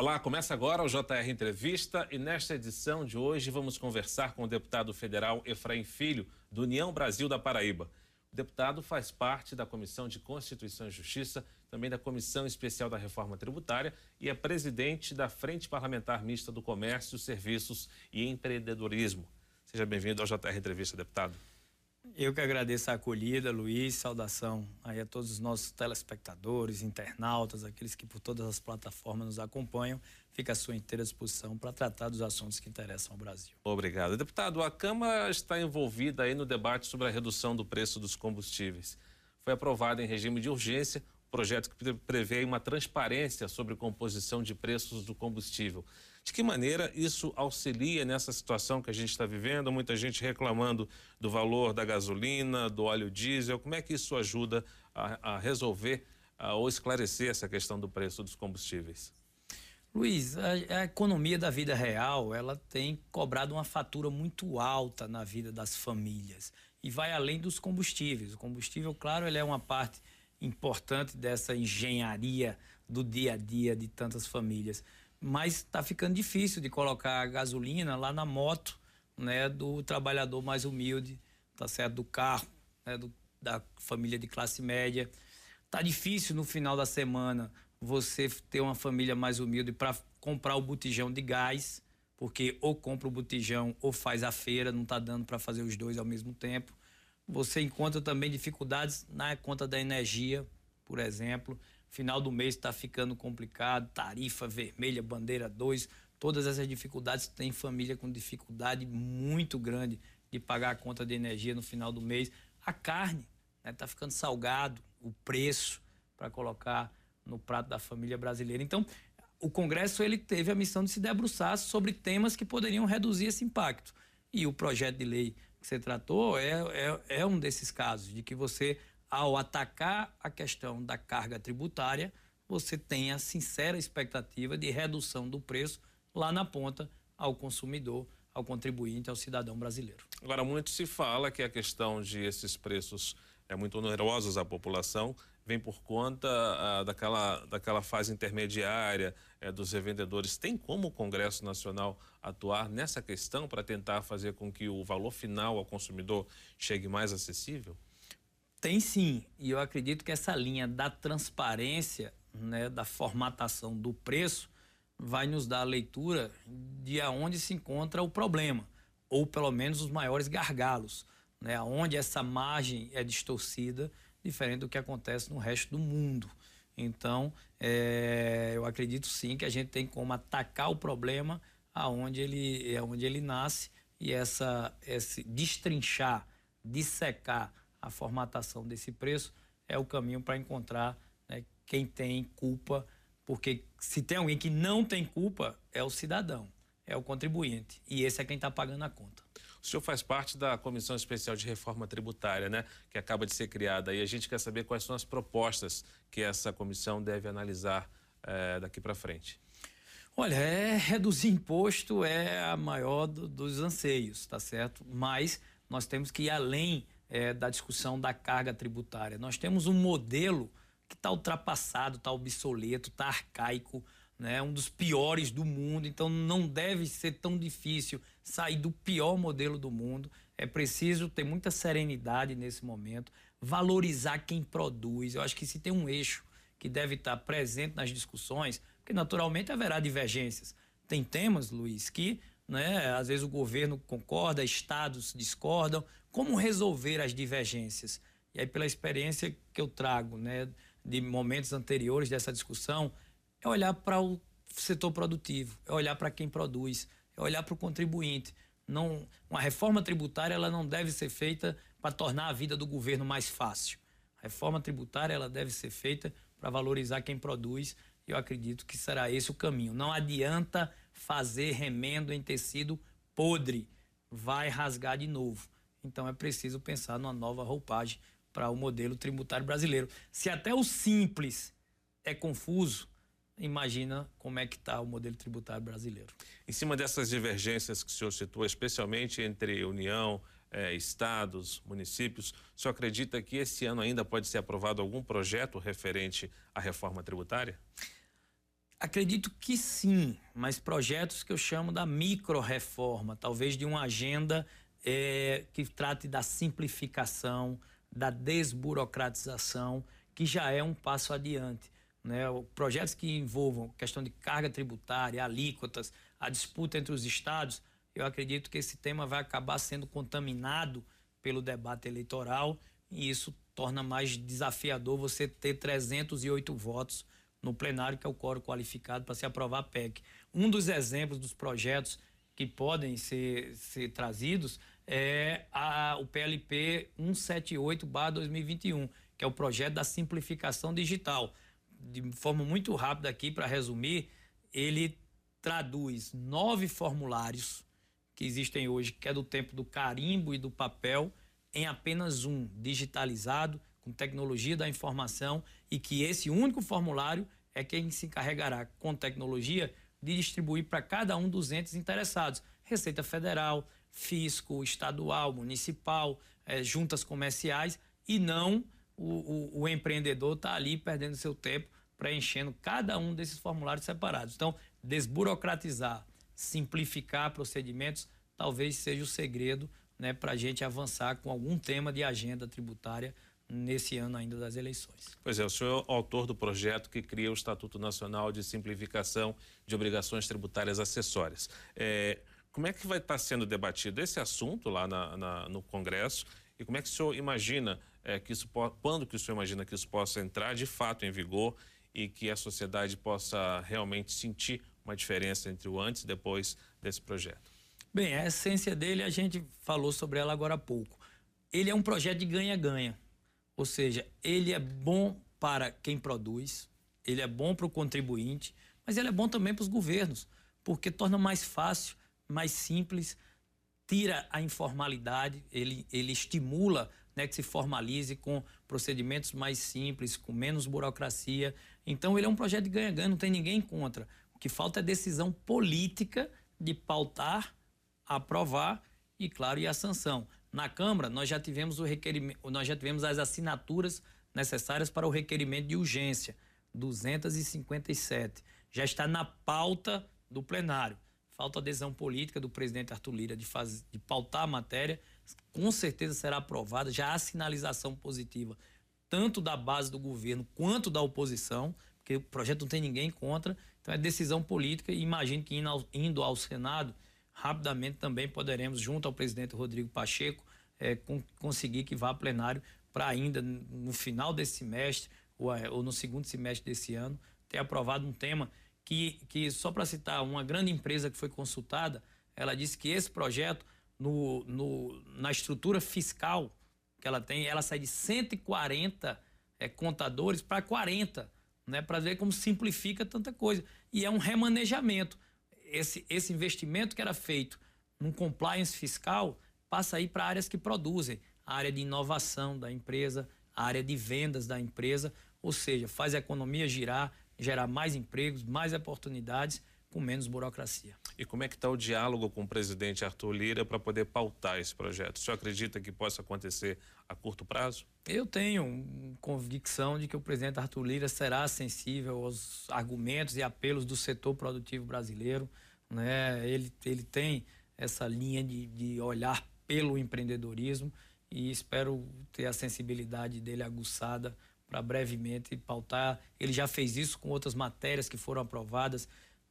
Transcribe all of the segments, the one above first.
Olá, começa agora o JR Entrevista e nesta edição de hoje vamos conversar com o deputado federal Efraim Filho, do União Brasil da Paraíba. O deputado faz parte da Comissão de Constituição e Justiça, também da Comissão Especial da Reforma Tributária e é presidente da Frente Parlamentar Mista do Comércio, Serviços e Empreendedorismo. Seja bem-vindo ao JR Entrevista, deputado. Eu que agradeço a acolhida, Luiz, saudação aí a todos os nossos telespectadores, internautas, aqueles que por todas as plataformas nos acompanham. Fica à sua inteira disposição para tratar dos assuntos que interessam ao Brasil. Obrigado. Deputado, a Câmara está envolvida aí no debate sobre a redução do preço dos combustíveis. Foi aprovado em regime de urgência o projeto que prevê uma transparência sobre composição de preços do combustível. De que maneira isso auxilia nessa situação que a gente está vivendo? Muita gente reclamando do valor da gasolina, do óleo diesel. Como é que isso ajuda a, a resolver a, ou esclarecer essa questão do preço dos combustíveis? Luiz, a, a, economia da vida real ela tem cobrado uma fatura muito alta na vida das famílias e vai além dos combustíveis. O combustível, claro, ele é uma parte importante dessa engenharia do dia a dia de tantas famílias mas está ficando difícil de colocar gasolina lá na moto né, do trabalhador mais humilde, tá certo? Do carro, né, do, da família de classe média. Tá difícil no final da semana você ter uma família mais humilde para comprar o botijão de gás, porque ou compra o botijão ou faz a feira, não está dando para fazer os dois ao mesmo tempo. Você encontra também dificuldades na conta da energia, por exemplo. Final do mês está ficando complicado, tarifa vermelha, bandeira 2, todas essas dificuldades. Tem família com dificuldade muito grande de pagar a conta de energia no final do mês. A carne está né, tá ficando salgado, o preço para colocar no prato da família brasileira. Então, o Congresso ele teve a missão de se debruçar sobre temas que poderiam reduzir esse impacto. E o projeto de lei que você tratou é, é, é um desses casos, de que você ao atacar a questão da carga tributária, você tem a sincera expectativa de redução do preço lá na ponta ao consumidor, ao contribuinte, ao cidadão brasileiro. Agora, muito se fala que a questão de esses preços é muito onerosos à população vem por conta ah, daquela, daquela fase intermediária é, dos revendedores. Tem como o Congresso Nacional atuar nessa questão para tentar fazer com que o valor final ao consumidor chegue mais acessível? Tem sim, e eu acredito que essa linha da transparência, né, da formatação do preço, vai nos dar a leitura de aonde se encontra o problema, ou pelo menos os maiores gargalos, né, onde essa margem é distorcida, diferente do que acontece no resto do mundo. Então, é, eu acredito sim que a gente tem como atacar o problema aonde ele, aonde ele nasce e essa, esse destrinchar, dissecar a formatação desse preço é o caminho para encontrar né, quem tem culpa, porque se tem alguém que não tem culpa, é o cidadão, é o contribuinte, e esse é quem está pagando a conta. O senhor faz parte da Comissão Especial de Reforma Tributária, né, que acaba de ser criada, e a gente quer saber quais são as propostas que essa comissão deve analisar é, daqui para frente. Olha, é, reduzir imposto é a maior do, dos anseios, tá certo? Mas nós temos que ir além é, da discussão da carga tributária. Nós temos um modelo que está ultrapassado, está obsoleto, está arcaico, né? um dos piores do mundo. Então não deve ser tão difícil sair do pior modelo do mundo. É preciso ter muita serenidade nesse momento, valorizar quem produz. Eu acho que se tem um eixo que deve estar presente nas discussões, porque naturalmente haverá divergências. Tem temas, Luiz, que né, às vezes o governo concorda, estados discordam, como resolver as divergências? E aí, pela experiência que eu trago né, de momentos anteriores dessa discussão, é olhar para o setor produtivo, é olhar para quem produz, é olhar para o contribuinte. Não, uma reforma tributária ela não deve ser feita para tornar a vida do governo mais fácil. A reforma tributária ela deve ser feita para valorizar quem produz e eu acredito que será esse o caminho. Não adianta fazer remendo em tecido podre, vai rasgar de novo. Então é preciso pensar numa nova roupagem para o modelo tributário brasileiro. Se até o simples é confuso, imagina como é que está o modelo tributário brasileiro. Em cima dessas divergências que o senhor citou, especialmente entre União, eh, estados, municípios, o senhor acredita que esse ano ainda pode ser aprovado algum projeto referente à reforma tributária? Acredito que sim, mas projetos que eu chamo da micro-reforma, talvez de uma agenda é, que trate da simplificação, da desburocratização, que já é um passo adiante. Né? Projetos que envolvam questão de carga tributária, alíquotas, a disputa entre os estados, eu acredito que esse tema vai acabar sendo contaminado pelo debate eleitoral e isso torna mais desafiador você ter 308 votos no plenário, que é o quórum qualificado para se aprovar a PEC. Um dos exemplos dos projetos que podem ser, ser trazidos é a, o PLP 178-2021, que é o projeto da simplificação digital. De forma muito rápida aqui, para resumir, ele traduz nove formulários que existem hoje, que é do tempo do carimbo e do papel, em apenas um, digitalizado, com tecnologia da informação, e que esse único formulário é quem se encarregará com tecnologia de distribuir para cada um dos entes interessados. Receita Federal, fisco, estadual, municipal, é, juntas comerciais, e não o, o, o empreendedor está ali perdendo seu tempo preenchendo cada um desses formulários separados. Então, desburocratizar, simplificar procedimentos, talvez seja o segredo né, para a gente avançar com algum tema de agenda tributária nesse ano ainda das eleições. Pois é, o senhor é o autor do projeto que cria o Estatuto Nacional de Simplificação de Obrigações Tributárias Acessórias. É, como é que vai estar sendo debatido esse assunto lá na, na, no Congresso e como é que o senhor imagina é, que isso quando que o senhor imagina que isso possa entrar de fato em vigor e que a sociedade possa realmente sentir uma diferença entre o antes e depois desse projeto? Bem, a essência dele a gente falou sobre ela agora há pouco. Ele é um projeto de ganha-ganha. Ou seja, ele é bom para quem produz, ele é bom para o contribuinte, mas ele é bom também para os governos, porque torna mais fácil, mais simples, tira a informalidade, ele, ele estimula né, que se formalize com procedimentos mais simples, com menos burocracia. Então, ele é um projeto de ganha-ganha, não tem ninguém contra. O que falta é decisão política de pautar, aprovar e, claro, e a sanção. Na Câmara, nós já tivemos o requerimento, nós já tivemos as assinaturas necessárias para o requerimento de urgência, 257. Já está na pauta do plenário. Falta adesão política do presidente Arthur Lira de, faz, de pautar a matéria. Com certeza será aprovada. Já há sinalização positiva, tanto da base do governo quanto da oposição, porque o projeto não tem ninguém contra. Então é decisão política e imagino que indo ao, indo ao Senado rapidamente também poderemos, junto ao presidente Rodrigo Pacheco, é, com, conseguir que vá a plenário para ainda no final desse semestre ou, ou, no segundo semestre desse ano ter aprovado um tema que, que só para citar uma grande empresa que foi consultada, ela disse que esse projeto no, no, na estrutura fiscal que ela tem, ela sai de 140 é, contadores para 40, né, para ver como simplifica tanta coisa. E é um remanejamento esse, esse investimento que era feito num compliance fiscal passa aí para áreas que produzem, a área de inovação da empresa, a área de vendas da empresa, ou seja, faz a economia girar, gerar mais empregos, mais oportunidades com menos burocracia. E como é que está o diálogo com o presidente Arthur Lira para poder pautar esse projeto? O senhor acredita que possa acontecer a curto prazo? Eu tenho convicção de que o presidente Arthur Lira será sensível aos argumentos e apelos do setor produtivo brasileiro. Né? Ele, ele tem essa linha de, de olhar pelo empreendedorismo e espero ter a sensibilidade dele aguçada para brevemente pautar. Ele já fez isso com outras matérias que foram aprovadas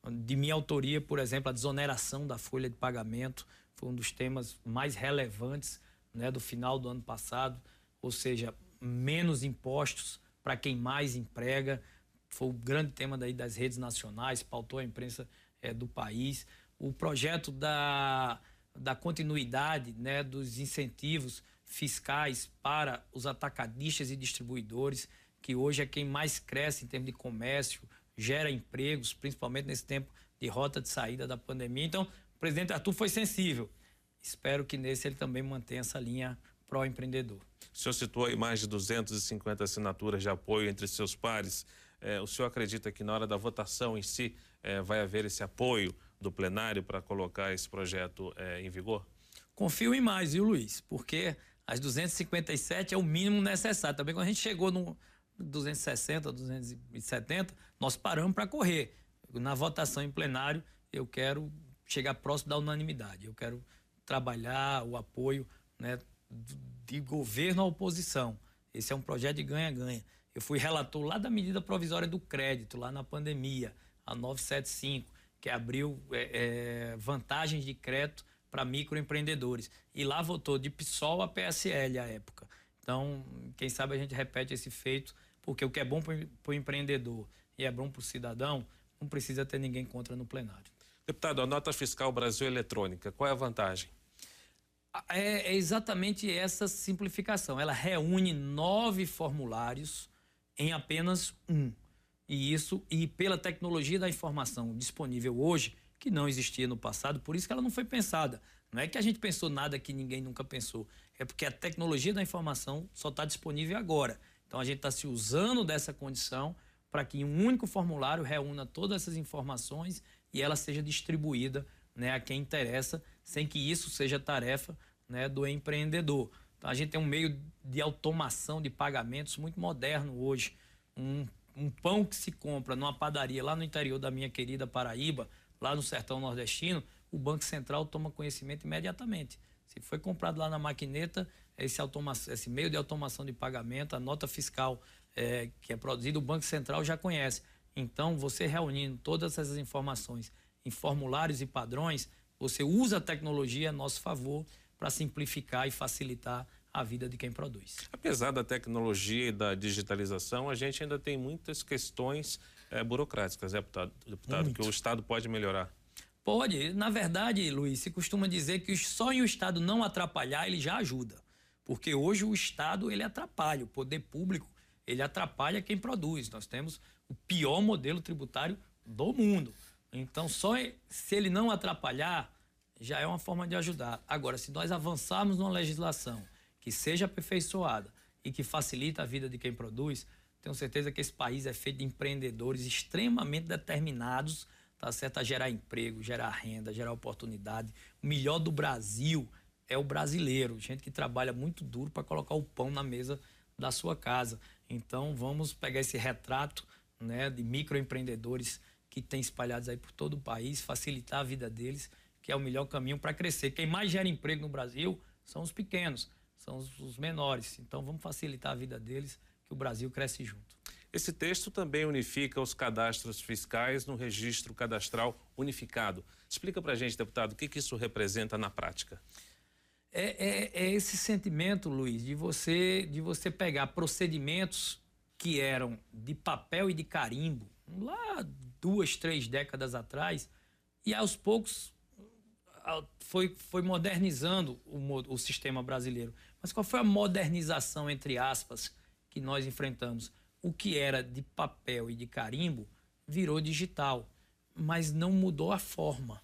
de minha autoria, por exemplo, a desoneração da folha de pagamento foi um dos temas mais relevantes né, do final do ano passado, ou seja, menos impostos para quem mais emprega. Foi o grande tema daí das redes nacionais, pautou a imprensa é, do país. O projeto da, da continuidade né, dos incentivos fiscais para os atacadistas e distribuidores, que hoje é quem mais cresce em termos de comércio, gera empregos, principalmente nesse tempo de rota de saída da pandemia. Então, o presidente Arthur foi sensível. Espero que nesse ele também mantenha essa linha pró-empreendedor. O senhor citou aí mais de 250 assinaturas de apoio entre seus pares. É, o senhor acredita que na hora da votação em si é, vai haver esse apoio do plenário para colocar esse projeto é, em vigor? Confio em mais, viu, Luiz? Porque as 257 é o mínimo necessário. Também quando a gente chegou no, 260, 270, nós paramos para correr. na votação em plenário, eu quero chegar próximo da unanimidade. Eu quero trabalhar o apoio né, de governo à oposição. Esse é um projeto de ganha-ganha. Eu fui relator lá da medida provisória do crédito, lá na pandemia, a 975, que abriu é, é, vantagens de crédito para microempreendedores. E lá votou de PSOL a PSL à época. Então, quem sabe a gente repete esse feito, porque o que é bom para o empreendedor e é bom para o cidadão, não precisa ter ninguém contra no plenário. Deputado, a nota fiscal Brasil eletrônica, qual é a vantagem? É, é exatamente essa simplificação. Ela reúne nove formulários em apenas um. E isso, e pela tecnologia da informação disponível hoje, que não existia no passado, por isso que ela não foi pensada. Não é que a gente pensou nada que ninguém nunca pensou. É porque a tecnologia da informação só está disponível agora. Então a gente está se usando dessa condição para que um único formulário reúna todas essas informações e ela seja distribuída né, a quem interessa, sem que isso seja tarefa né, do empreendedor. Então, a gente tem um meio de automação de pagamentos muito moderno hoje. Um, um pão que se compra numa padaria lá no interior da minha querida Paraíba, lá no sertão nordestino, o Banco Central toma conhecimento imediatamente. Se foi comprado lá na maquineta, esse, esse meio de automação de pagamento, a nota fiscal é, que é produzida, o Banco Central já conhece. Então, você reunindo todas essas informações em formulários e padrões, você usa a tecnologia a nosso favor para simplificar e facilitar a vida de quem produz. Apesar da tecnologia e da digitalização, a gente ainda tem muitas questões é, burocráticas, é, deputado, deputado que o Estado pode melhorar. Pode. Na verdade, Luiz, se costuma dizer que só em o Estado não atrapalhar, ele já ajuda. Porque hoje o Estado ele atrapalha, o poder público ele atrapalha quem produz. Nós temos o pior modelo tributário do mundo. Então, só se ele não atrapalhar, já é uma forma de ajudar. Agora, se nós avançarmos numa legislação que seja aperfeiçoada e que facilita a vida de quem produz, tenho certeza que esse país é feito de empreendedores extremamente determinados, tá certo, a gerar emprego, gerar renda, gerar oportunidade. O melhor do Brasil é o brasileiro, gente que trabalha muito duro para colocar o pão na mesa da sua casa. Então, vamos pegar esse retrato, né, de microempreendedores que tem espalhados aí por todo o país, facilitar a vida deles que é o melhor caminho para crescer. Quem mais gera emprego no Brasil são os pequenos, são os, menores. Então vamos facilitar a vida deles, que o Brasil cresce junto. Esse texto também unifica os cadastros fiscais no registro cadastral unificado. Explica para a gente, deputado, o que, que isso representa na prática. É, é, é, esse sentimento, Luiz, de você, de você pegar procedimentos que eram de papel e de carimbo, lá duas, três décadas atrás, e aos poucos foi, foi modernizando o, o sistema brasileiro. Mas qual foi a modernização, entre aspas, que nós enfrentamos? O que era de papel e de carimbo virou digital, mas não mudou a forma.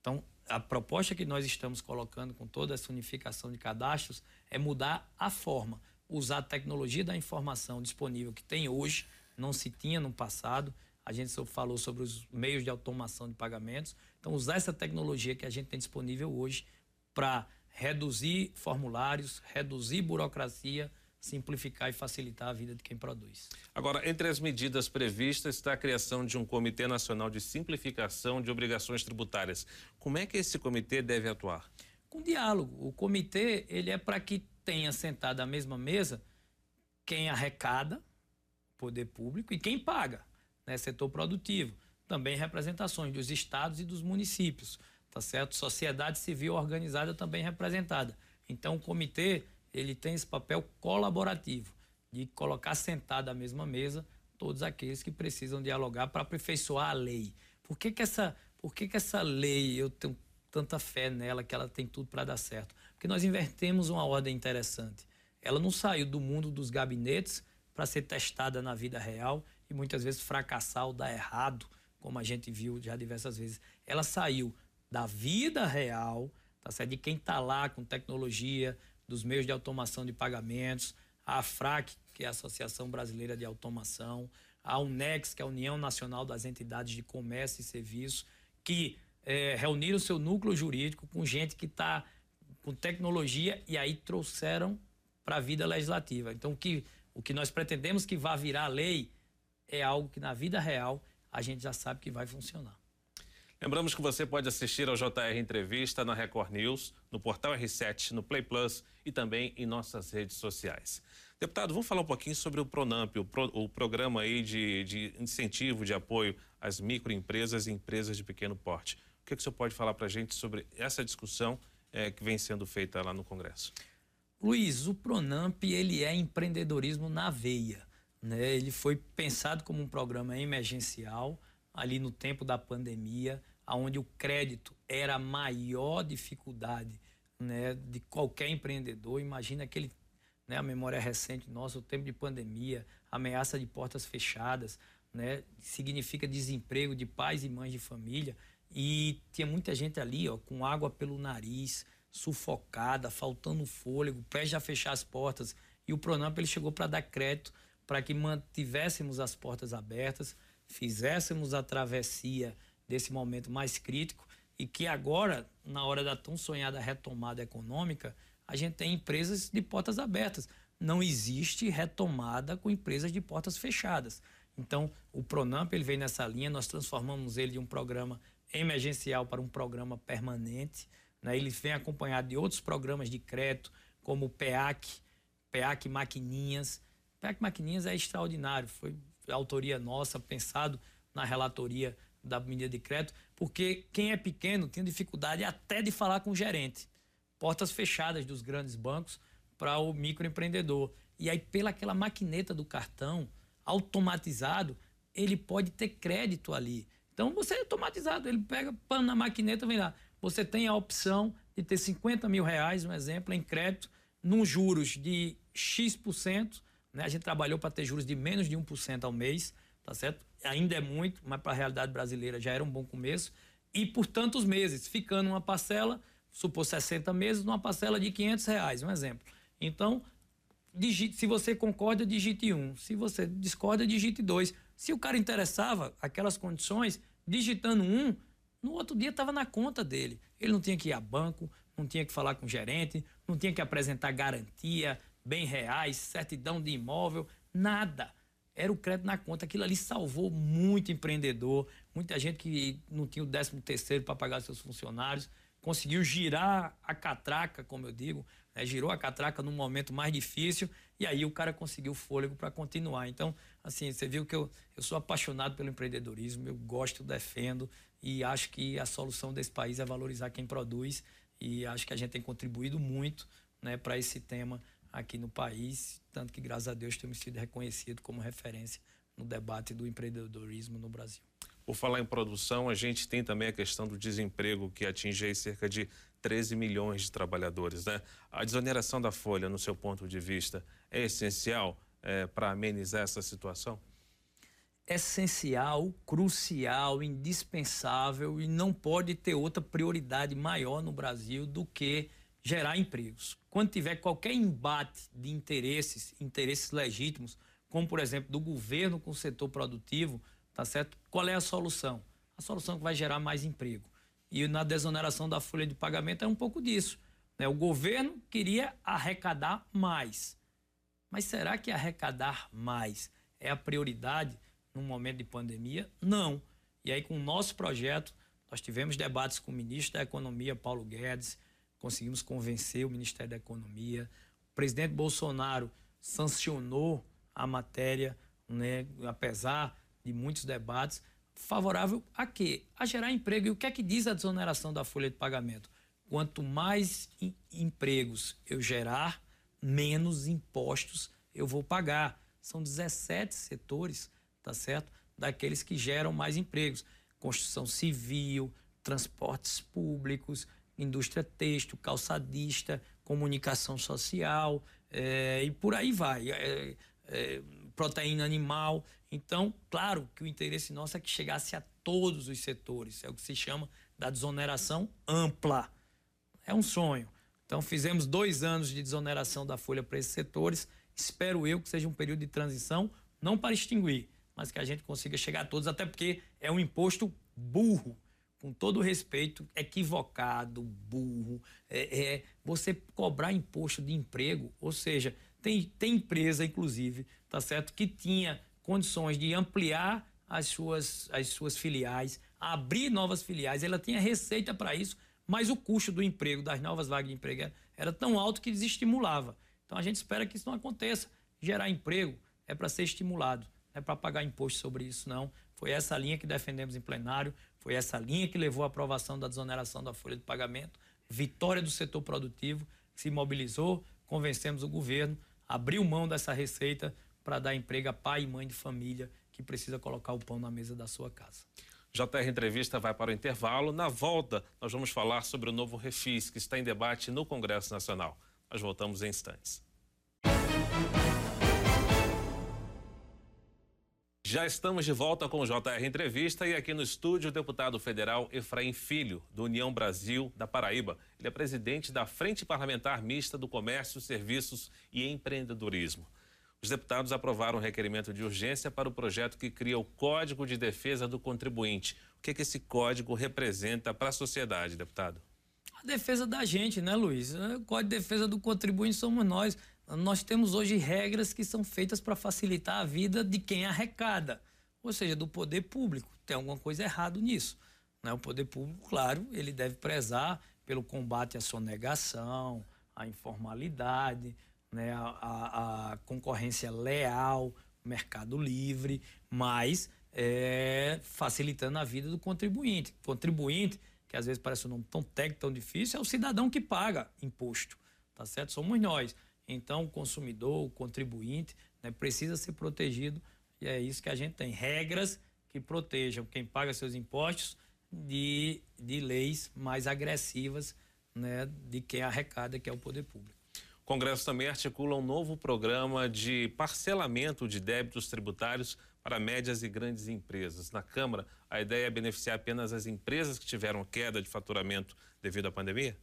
Então, a proposta que nós estamos colocando com toda essa unificação de cadastros é mudar a forma, usar a tecnologia da informação disponível que tem hoje, não se tinha no passado. A gente falou sobre os meios de automação de pagamentos, então, usar essa tecnologia que a gente tem disponível hoje para reduzir formulários, reduzir burocracia, simplificar e facilitar a vida de quem produz. Agora, entre as medidas previstas está a criação de um Comitê Nacional de Simplificação de Obrigações Tributárias. Como é que esse comitê deve atuar? Com diálogo. O comitê ele é para que tenha sentado à mesma mesa quem arrecada, poder público, e quem paga, né, setor produtivo também representações dos estados e dos municípios, tá certo? Sociedade civil organizada também representada. Então, o comitê ele tem esse papel colaborativo de colocar sentado à mesma mesa todos aqueles que precisam dialogar para aperfeiçoar a lei. Por que, que, essa, por que, que essa lei, eu tenho tanta fé nela que ela tem tudo para dar certo? Porque nós invertemos uma ordem interessante. Ela não saiu do mundo dos gabinetes para ser testada na vida real e muitas vezes fracassar ou dar errado como a gente viu já diversas vezes, ela saiu da vida real, tá certo? de quem está lá com tecnologia, dos meios de automação de pagamentos, a AFRAC, que é a Associação Brasileira de Automação, a UNEX, que é a União Nacional das Entidades de Comércio e Serviço, que é, reuniram seu núcleo jurídico com gente que está com tecnologia e aí trouxeram para a vida legislativa. Então, o que, o que nós pretendemos que vá virar lei é algo que na vida real a gente já sabe que vai funcionar. Lembramos que você pode assistir ao JR Entrevista na Record News, no portal R7, no Play Plus e também em nossas redes sociais. Deputado, vamos falar um pouquinho sobre o Pronamp, o, pro, o programa aí de, de, incentivo, de apoio às microempresas e empresas de pequeno porte. O que, que o senhor pode falar para a gente sobre essa discussão é, que vem sendo feita lá no Congresso? Luiz, o Pronamp ele é empreendedorismo na veia. Né? Ele foi pensado como um programa emergencial ali no tempo da pandemia, onde o crédito era a maior dificuldade né, de qualquer empreendedor. Imagina aquele né? A memória recente nossa, o tempo de pandemia, ameaça de portas fechadas, né? Significa desemprego de pais e mães de família e tinha muita gente ali, ó, com água pelo nariz, sufocada, faltando fôlego, prestes a fechar as portas. E o Pronamp ele chegou para dar crédito para que mantivéssemos as portas abertas, fizéssemos a travessia desse momento mais crítico e que agora, na hora da tão sonhada retomada econômica, a gente tem empresas de portas abertas. Não existe retomada com empresas de portas fechadas. Então, o Pronamp ele vem nessa linha, nós transformamos ele de um programa emergencial para um programa permanente. Né? Ele vem acompanhado de outros programas de crédito, como o PEAC, PEAC Maquininhas. PEAC Maquininhas é extraordinário, foi autoria nossa, pensado na relatoria da medida de crédito, porque quem é pequeno tem dificuldade até de falar com o gerente portas fechadas dos grandes bancos para o microempreendedor. E aí, pela aquela maquineta do cartão automatizado, ele pode ter crédito ali. Então, você é automatizado, ele pega pano na maquineta, vem lá. Você tem a opção de ter 50 mil reais, um exemplo, em crédito, num juros de X%. Né? A gente trabalhou para ter juros de menos de 1% ao mês, tá certo? Ainda é muito, mas para a realidade brasileira já era um bom começo. E por tantos meses, ficando uma parcela supor 60 meses, numa parcela de 500 reais, um exemplo. Então, digite, se você concorda, digite um. Se você discorda, digite dois. Se o cara interessava aquelas condições, digitando um, no outro dia estava na conta dele. Ele não tinha que ir a banco, não tinha que falar com o gerente, não tinha que apresentar garantia, bem reais, certidão de imóvel, nada. Era o crédito na conta. Aquilo ali salvou muito empreendedor, muita gente que não tinha o 13 terceiro para pagar seus funcionários conseguiu girar a catraca, como eu digo, né? girou a catraca num momento mais difícil e aí o cara conseguiu fôlego para continuar. Então, assim, você viu que eu, eu sou apaixonado pelo empreendedorismo, eu gosto, defendo e acho que a solução desse país é valorizar quem produz e acho que a gente tem contribuído muito né, para esse tema aqui no país, tanto que, graças a Deus, temos sido reconhecido como referência no debate do empreendedorismo no Brasil. Por falar em produção, a gente tem também a questão do desemprego que atinge cerca de 13 milhões de trabalhadores. Né? A desoneração da folha, no seu ponto de vista, é essencial é, para amenizar essa situação? Essencial, crucial, indispensável e não pode ter outra prioridade maior no Brasil do que gerar empregos. Quando tiver qualquer embate de interesses, interesses legítimos, como por exemplo do governo com o setor produtivo, Tá certo? Qual é a solução? A solução que vai gerar mais emprego. E na desoneração da folha de pagamento é um pouco disso. Né? O governo queria arrecadar mais. Mas será que arrecadar mais é a prioridade num momento de pandemia? Não. E aí, com o nosso projeto, nós tivemos debates com o ministro da Economia, Paulo Guedes, conseguimos convencer o Ministério da Economia. O presidente Bolsonaro sancionou a matéria, né, apesar de muitos debates, favorável a quê? A gerar emprego. E o que é que diz a desoneração da folha de pagamento? Quanto mais empregos eu gerar, menos impostos eu vou pagar. São 17 setores, tá certo? Daqueles que geram mais empregos. Construção civil, transportes públicos, indústria têxtil, calçadista, comunicação social é, e por aí vai. É, é, proteína animal. Então, claro que o interesse nosso é que chegasse a todos os setores. É o que se chama da desoneração ampla. É um sonho. Então, fizemos dois anos de desoneração da folha para esses setores. Espero eu que seja um período de transição, não para extinguir, mas que a gente consiga chegar a todos, até porque é um imposto burro com todo respeito, equivocado, burro. É, é, você cobrar imposto de emprego, ou seja, tem, tem empresa, inclusive, tá certo, que tinha condições de ampliar as suas, as suas filiais, abrir novas filiais. Ela tinha receita para isso, mas o custo do emprego, das novas vagas de emprego, era tão alto que desestimulava. Então a gente espera que isso não aconteça. Gerar emprego é para ser estimulado, não é para pagar imposto sobre isso, não. Foi essa linha que defendemos em plenário, foi essa linha que levou à aprovação da desoneração da folha de pagamento, vitória do setor produtivo, se mobilizou, convencemos o governo, abriu mão dessa receita para dar emprego a pai e mãe de família que precisa colocar o pão na mesa da sua casa. JR Entrevista vai para o intervalo. Na volta, nós vamos falar sobre o novo refis que está em debate no Congresso Nacional. Nós voltamos em instantes. Já estamos de volta com o JR Entrevista e aqui no estúdio o deputado federal Efraim Filho, do União Brasil da Paraíba. Ele é presidente da Frente Parlamentar Mista do Comércio, Serviços e Empreendedorismo. Os deputados aprovaram um requerimento de urgência para o projeto que cria o Código de Defesa do Contribuinte. O que, é que esse código representa para a sociedade, deputado? A defesa da gente, né, Luiz? O Código de Defesa do Contribuinte somos nós. Nós temos hoje regras que são feitas para facilitar a vida de quem arrecada, ou seja, do poder público. Tem alguma coisa errada nisso. Né? O poder público, claro, ele deve prezar pelo combate à sonegação, à informalidade, né, a concorrência leal, mercado livre, mas é, facilitando a vida do contribuinte. Contribuinte, que às vezes parece um nome tão técnico, tão difícil, é o cidadão que paga imposto, tá certo? Somos nós. Então, o consumidor, o contribuinte, né, precisa ser protegido e é isso que a gente tem. Regras que protejam quem paga seus impostos de, de leis mais agressivas né, de quem arrecada, que é o poder público. Congresso também articula um novo programa de parcelamento de débitos tributários para médias e grandes empresas. Na Câmara, a ideia é beneficiar apenas as empresas que tiveram queda de faturamento devido à pandemia?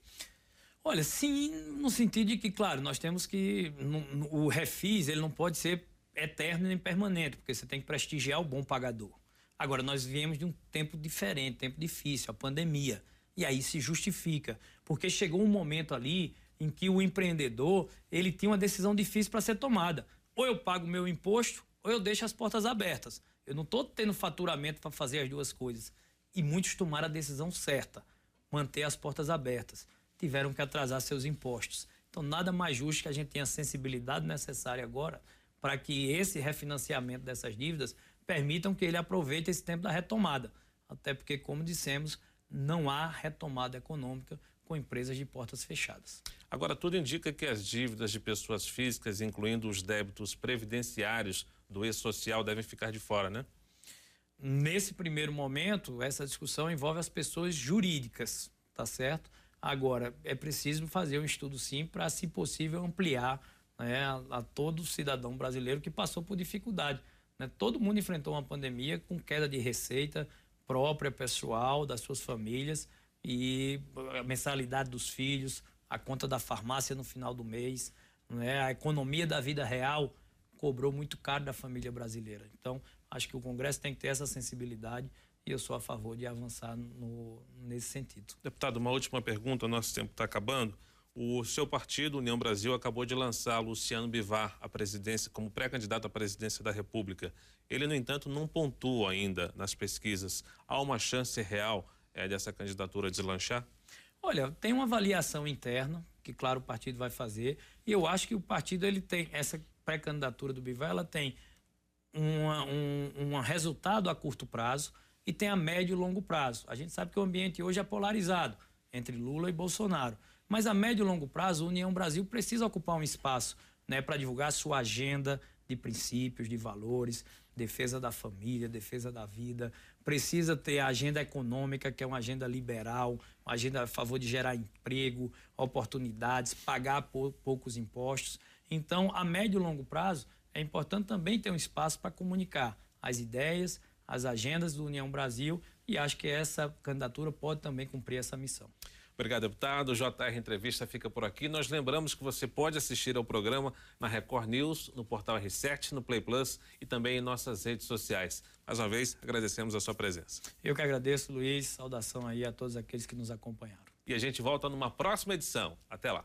Olha, sim, no sentido de que, claro, nós temos que. No, no, o refis ele não pode ser eterno nem permanente, porque você tem que prestigiar o bom pagador. Agora, nós viemos de um tempo diferente, tempo difícil, a pandemia. E aí se justifica, porque chegou um momento ali em que o empreendedor ele tinha uma decisão difícil para ser tomada. Ou eu pago meu imposto, ou eu deixo as portas abertas. Eu não estou tendo faturamento para fazer as duas coisas. E muitos tomaram a decisão certa, manter as portas abertas. Tiveram que atrasar seus impostos. Então, nada mais justo que a gente tenha a sensibilidade necessária agora para que esse refinanciamento dessas dívidas permitam que ele aproveite esse tempo da retomada. Até porque, como dissemos, não há retomada econômica com empresas de portas fechadas. Agora, tudo indica que as dívidas de pessoas físicas, incluindo os débitos previdenciários do ex-social, devem ficar de fora, né? Nesse primeiro momento, essa discussão envolve as pessoas jurídicas, tá certo? Agora, é preciso fazer um estudo, sim, para, se possível, ampliar né, a, todo cidadão brasileiro que passou por dificuldade. Né? Todo mundo enfrentou uma pandemia com queda de receita própria, pessoal, das suas famílias e a mensalidade dos filhos, a conta da farmácia no final do mês, né? a economia da vida real cobrou muito caro da família brasileira. Então, acho que o Congresso tem que ter essa sensibilidade e eu sou a favor de avançar no, nesse sentido. Deputado, uma última pergunta, nosso tempo está acabando. O seu partido, União Brasil, acabou de lançar Luciano Bivar à presidência como pré-candidato à presidência da República. Ele, no entanto, não pontua ainda nas pesquisas. Há uma chance real é, dessa candidatura deslanchar? Olha, tem uma avaliação interna que, claro, o partido vai fazer. E eu acho que o partido ele tem essa pré-candidatura do Bivar, ela tem uma, um, um resultado a curto prazo e tem a médio e longo prazo. A gente sabe que o ambiente hoje é polarizado entre Lula e Bolsonaro. Mas a médio e longo prazo, a União Brasil precisa ocupar um espaço né, para divulgar sua agenda de princípios, de valores, defesa da família, defesa da vida, precisa ter a agenda econômica, que é uma agenda liberal, uma agenda a favor de gerar emprego, oportunidades, pagar poucos impostos. Então, a médio e longo prazo, é importante também ter um espaço para comunicar as ideias, as agendas do União Brasil e acho que essa candidatura pode também cumprir essa missão. Obrigado, deputado. O JR Entrevista fica por aqui. Nós lembramos que você pode assistir ao programa na Record News, no portal R7, no Play Plus e também em nossas redes sociais. Mais uma vez, agradecemos a sua presença. Eu que agradeço, Luiz. Saudação aí a todos aqueles que nos acompanharam. E a gente volta numa próxima edição. Até lá.